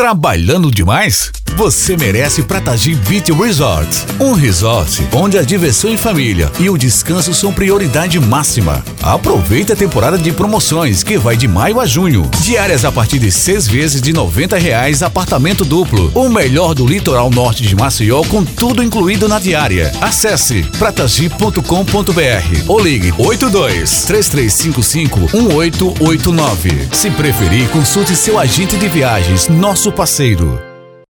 Trabalhando demais? Você merece Pratagi Beach Resort. Um resort onde a diversão em família e o descanso são prioridade máxima. Aproveite a temporada de promoções que vai de maio a junho. Diárias a partir de seis vezes de noventa reais apartamento duplo. O melhor do litoral norte de Maceió com tudo incluído na diária. Acesse pratagi.com.br ou ligue 82 3355 1889. Se preferir, consulte seu agente de viagens, nosso parceiro.